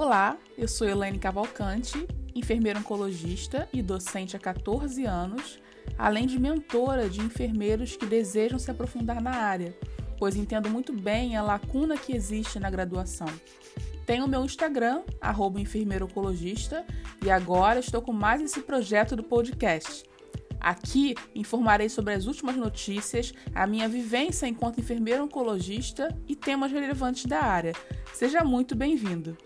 Olá, eu sou Elaine Cavalcante, enfermeira oncologista e docente há 14 anos, além de mentora de enfermeiros que desejam se aprofundar na área, pois entendo muito bem a lacuna que existe na graduação. Tenho o meu Instagram, enfermeirooncologista, e agora estou com mais esse projeto do podcast. Aqui informarei sobre as últimas notícias, a minha vivência enquanto enfermeira oncologista e temas relevantes da área. Seja muito bem-vindo!